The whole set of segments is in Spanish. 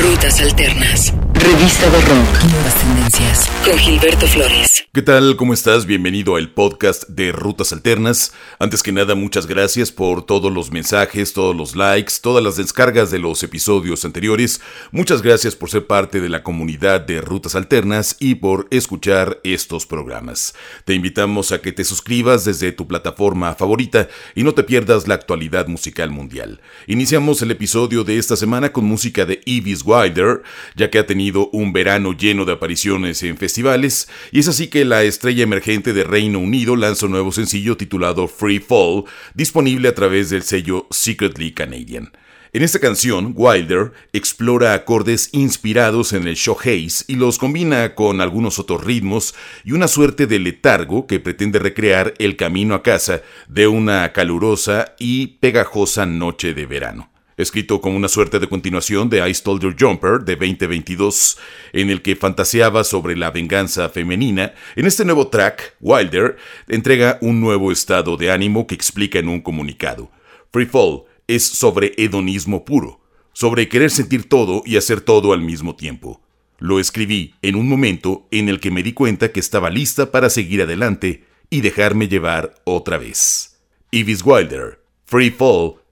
Rutas Alternas. Revista de Rock. Nuevas tendencias. Con Gilberto Flores. ¿Qué tal? ¿Cómo estás? Bienvenido al podcast de Rutas Alternas. Antes que nada, muchas gracias por todos los mensajes, todos los likes, todas las descargas de los episodios anteriores. Muchas gracias por ser parte de la comunidad de Rutas Alternas y por escuchar estos programas. Te invitamos a que te suscribas desde tu plataforma favorita y no te pierdas la actualidad musical mundial. Iniciamos el episodio de esta semana con música de Evis Wilder, ya que ha tenido un verano lleno de apariciones en festivales, y es así que la estrella emergente de Reino Unido lanza un nuevo sencillo titulado Free Fall, disponible a través del sello Secretly Canadian. En esta canción, Wilder explora acordes inspirados en el showgaze y los combina con algunos otros ritmos y una suerte de letargo que pretende recrear el camino a casa de una calurosa y pegajosa noche de verano escrito como una suerte de continuación de I Stole Your Jumper de 2022, en el que fantaseaba sobre la venganza femenina, en este nuevo track, Wilder entrega un nuevo estado de ánimo que explica en un comunicado. Free Fall es sobre hedonismo puro, sobre querer sentir todo y hacer todo al mismo tiempo. Lo escribí en un momento en el que me di cuenta que estaba lista para seguir adelante y dejarme llevar otra vez. Ivis Wilder, Free Fall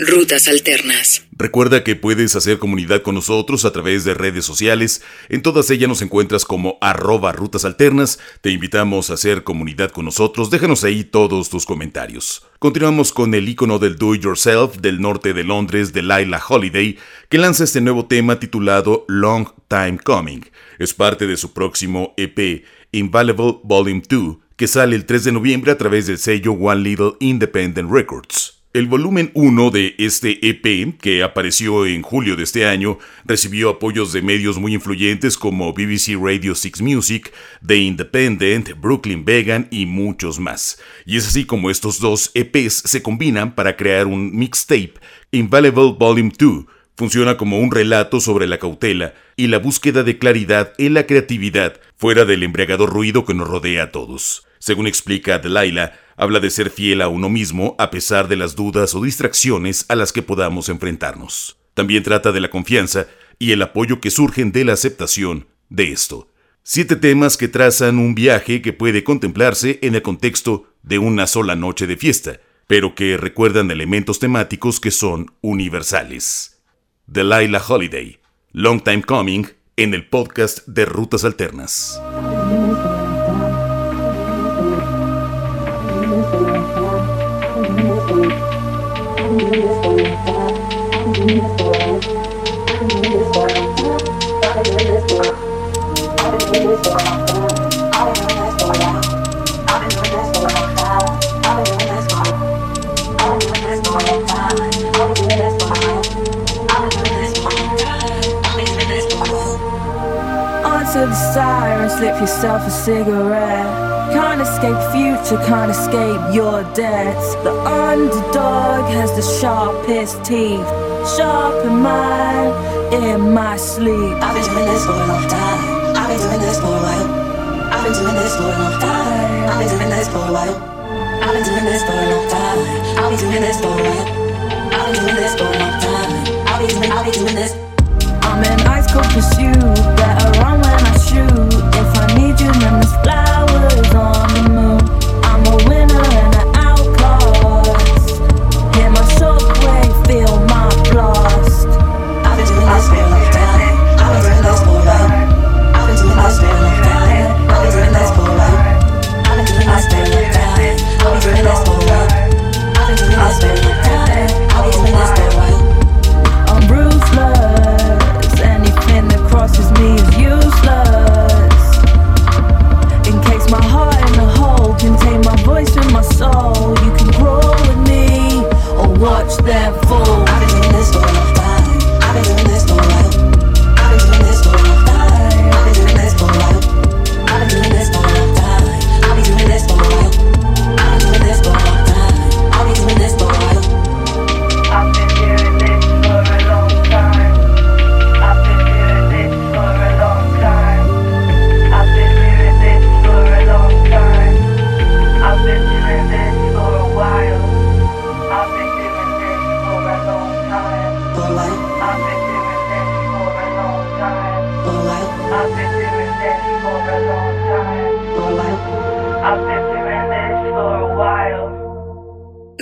Rutas Alternas. Recuerda que puedes hacer comunidad con nosotros a través de redes sociales. En todas ellas nos encuentras como arroba rutas alternas. Te invitamos a hacer comunidad con nosotros. Déjanos ahí todos tus comentarios. Continuamos con el icono del do it yourself del norte de Londres, de Laila Holiday, que lanza este nuevo tema titulado Long Time Coming. Es parte de su próximo EP, Invaluable Volume 2, que sale el 3 de noviembre a través del sello One Little Independent Records. El volumen 1 de este EP, que apareció en julio de este año, recibió apoyos de medios muy influyentes como BBC Radio 6 Music, The Independent, Brooklyn Vegan y muchos más. Y es así como estos dos EPs se combinan para crear un mixtape, Invaluable Volume 2, funciona como un relato sobre la cautela y la búsqueda de claridad en la creatividad fuera del embriagador ruido que nos rodea a todos. Según explica Delilah, habla de ser fiel a uno mismo a pesar de las dudas o distracciones a las que podamos enfrentarnos. También trata de la confianza y el apoyo que surgen de la aceptación de esto. Siete temas que trazan un viaje que puede contemplarse en el contexto de una sola noche de fiesta, pero que recuerdan elementos temáticos que son universales. Delilah Holiday, Long Time Coming, en el podcast de Rutas Alternas. To the siren, slip yourself a cigarette. Can't escape future, can't escape your debts. The underdog has the sharpest teeth. Sharpen mine in my sleep. I've been doing this for a long time. I've been doing this for a while. I've been doing this for a long time. I've been doing this for a while. I've been doing this for a long time. I'll be doing this for a while. I've been doing this for a long time. I'll be doing, I'll be doing this. I'm in ice cold pursuit. Better run when I shoot. If I need you, then there's flowers on the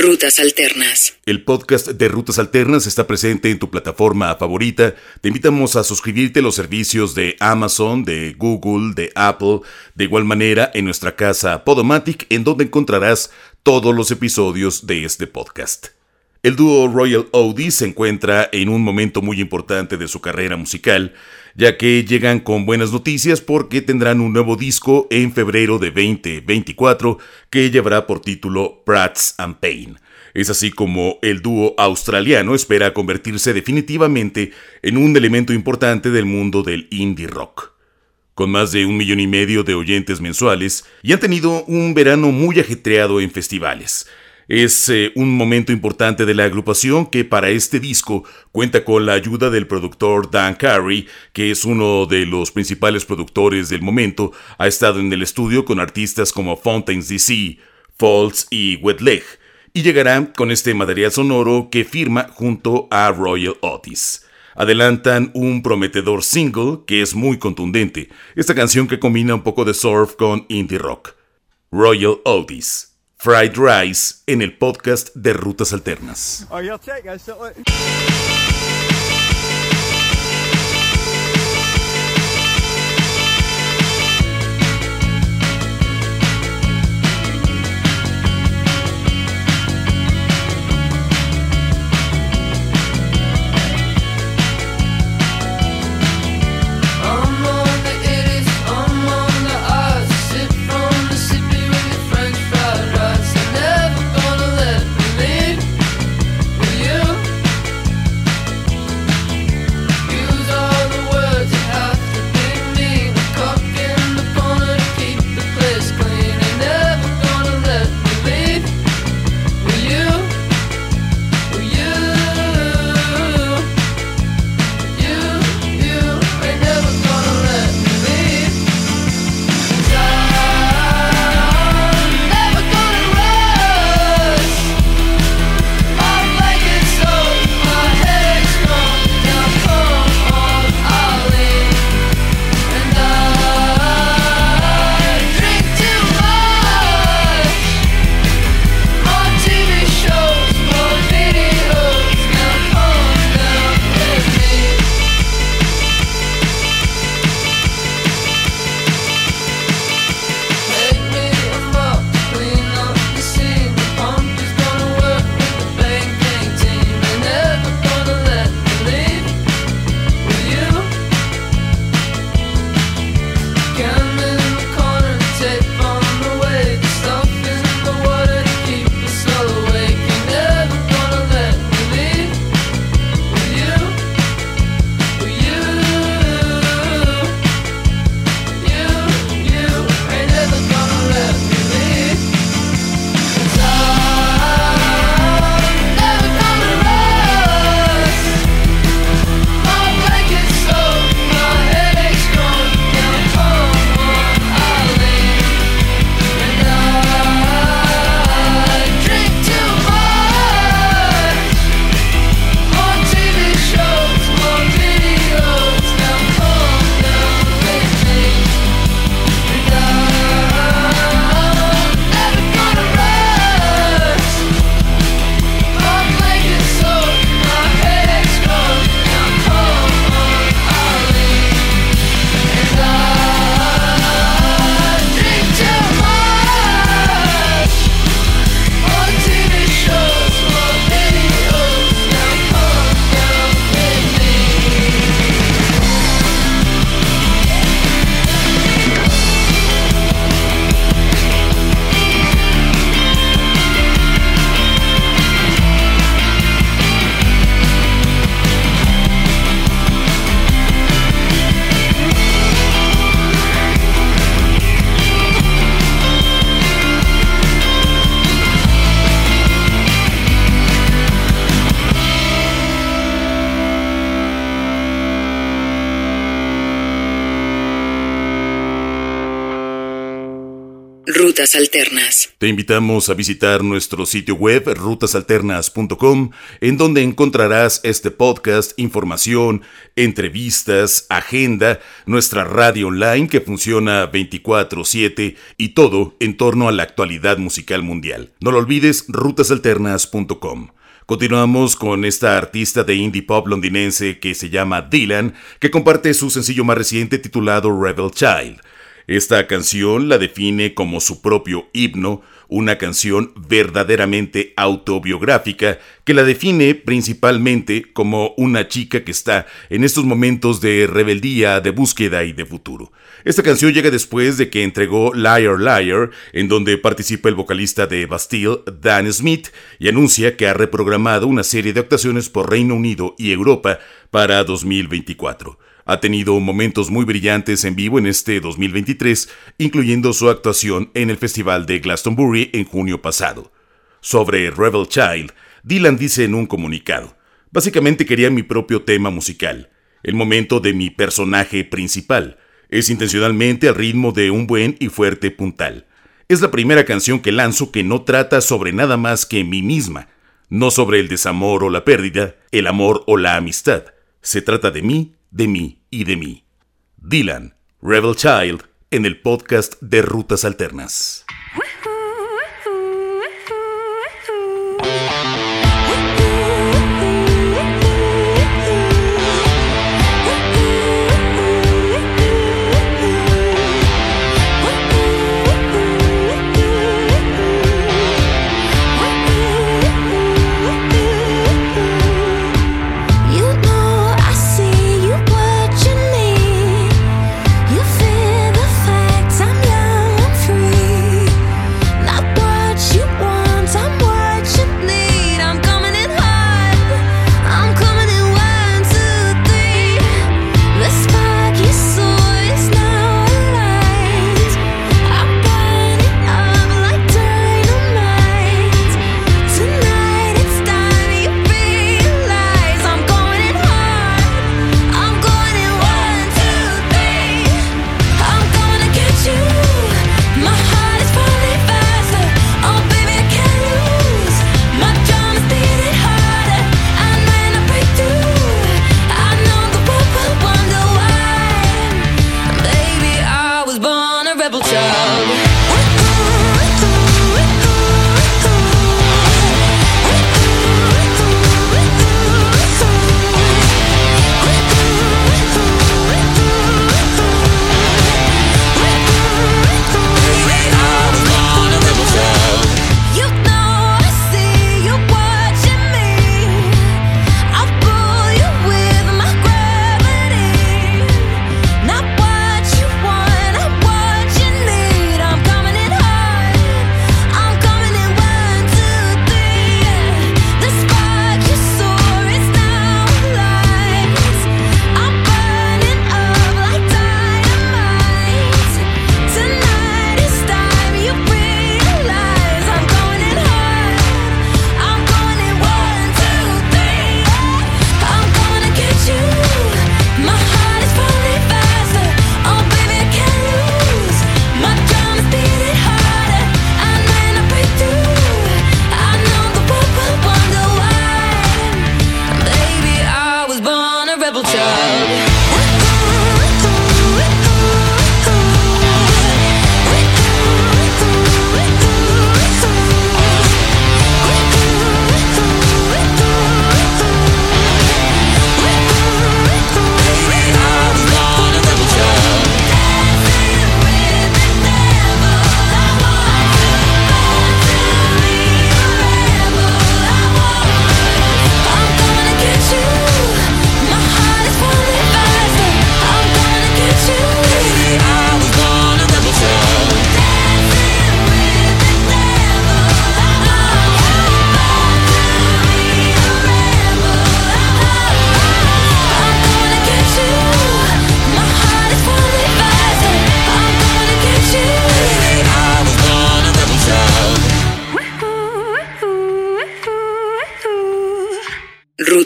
Rutas Alternas. El podcast de Rutas Alternas está presente en tu plataforma favorita. Te invitamos a suscribirte a los servicios de Amazon, de Google, de Apple, de igual manera en nuestra casa Podomatic, en donde encontrarás todos los episodios de este podcast. El dúo Royal Audi se encuentra en un momento muy importante de su carrera musical, ya que llegan con buenas noticias porque tendrán un nuevo disco en febrero de 2024 que llevará por título Prats and Pain. Es así como el dúo australiano espera convertirse definitivamente en un elemento importante del mundo del indie rock. Con más de un millón y medio de oyentes mensuales y han tenido un verano muy ajetreado en festivales. Es eh, un momento importante de la agrupación que para este disco cuenta con la ayuda del productor Dan Carey, que es uno de los principales productores del momento. Ha estado en el estudio con artistas como Fountains DC, Falls y Wet Leg, y llegará con este material sonoro que firma junto a Royal Otis. Adelantan un prometedor single que es muy contundente, esta canción que combina un poco de surf con indie rock. Royal Otis, Fried Rice en el podcast de Rutas Alternas. Alternas. Te invitamos a visitar nuestro sitio web rutasalternas.com, en donde encontrarás este podcast, información, entrevistas, agenda, nuestra radio online que funciona 24/7 y todo en torno a la actualidad musical mundial. No lo olvides, rutasalternas.com. Continuamos con esta artista de indie pop londinense que se llama Dylan, que comparte su sencillo más reciente titulado Rebel Child. Esta canción la define como su propio himno, una canción verdaderamente autobiográfica que la define principalmente como una chica que está en estos momentos de rebeldía, de búsqueda y de futuro. Esta canción llega después de que entregó Liar Liar, en donde participa el vocalista de Bastille, Dan Smith, y anuncia que ha reprogramado una serie de actuaciones por Reino Unido y Europa para 2024. Ha tenido momentos muy brillantes en vivo en este 2023, incluyendo su actuación en el Festival de Glastonbury en junio pasado. Sobre Rebel Child, Dylan dice en un comunicado, básicamente quería mi propio tema musical, el momento de mi personaje principal. Es intencionalmente al ritmo de un buen y fuerte puntal. Es la primera canción que lanzo que no trata sobre nada más que mí misma, no sobre el desamor o la pérdida, el amor o la amistad. Se trata de mí, de mí y de mí. Dylan, Rebel Child, en el podcast de Rutas Alternas.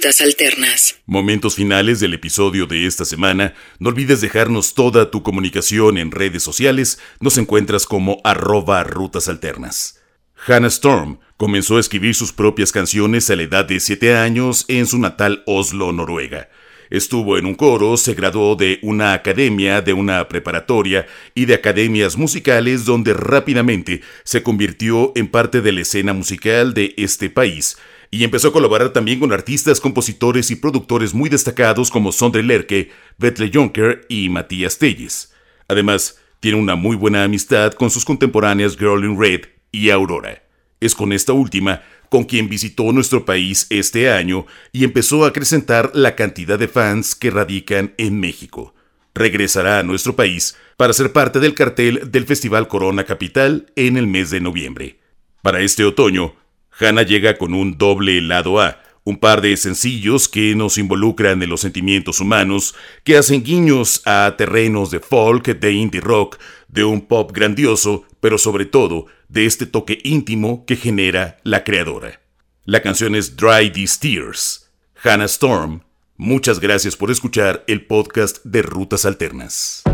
Alternas. Momentos finales del episodio de esta semana. No olvides dejarnos toda tu comunicación en redes sociales. Nos encuentras como arroba rutas alternas. Hannah Storm comenzó a escribir sus propias canciones a la edad de 7 años en su natal Oslo, Noruega. Estuvo en un coro, se graduó de una academia, de una preparatoria y de academias musicales donde rápidamente se convirtió en parte de la escena musical de este país y empezó a colaborar también con artistas, compositores y productores muy destacados como Sondre Lerche, Vetle Jonker y Matías Telles. Además, tiene una muy buena amistad con sus contemporáneas Girl in Red y Aurora. Es con esta última con quien visitó nuestro país este año y empezó a acrecentar la cantidad de fans que radican en México. Regresará a nuestro país para ser parte del cartel del Festival Corona Capital en el mes de noviembre. Para este otoño, Hannah llega con un doble lado A, un par de sencillos que nos involucran en los sentimientos humanos, que hacen guiños a terrenos de folk, de indie rock, de un pop grandioso, pero sobre todo de este toque íntimo que genera la creadora. La canción es Dry These Tears. Hannah Storm, muchas gracias por escuchar el podcast de Rutas Alternas.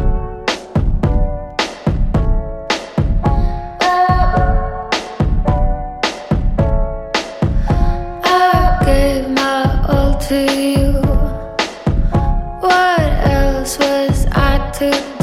I to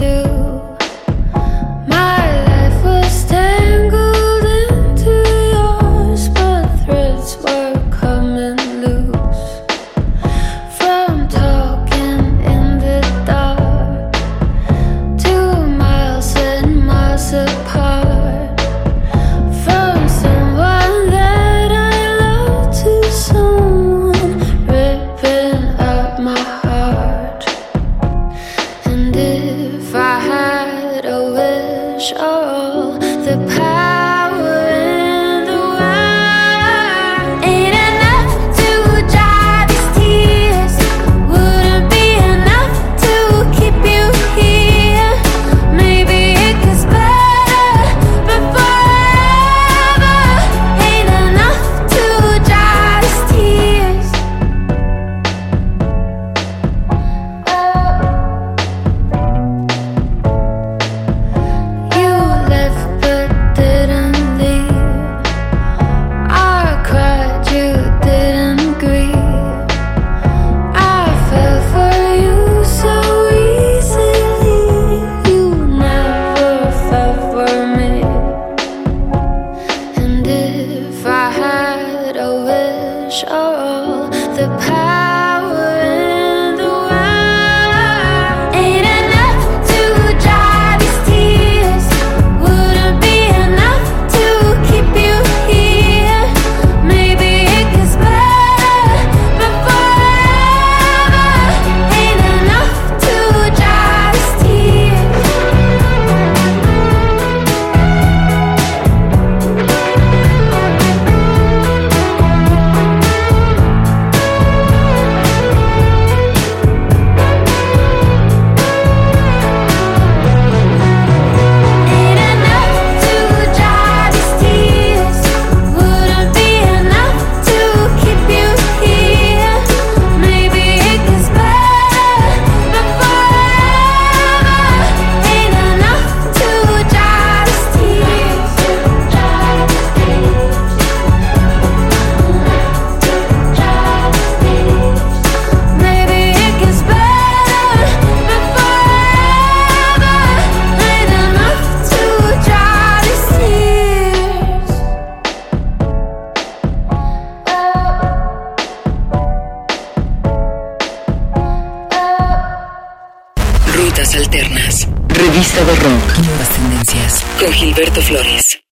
the power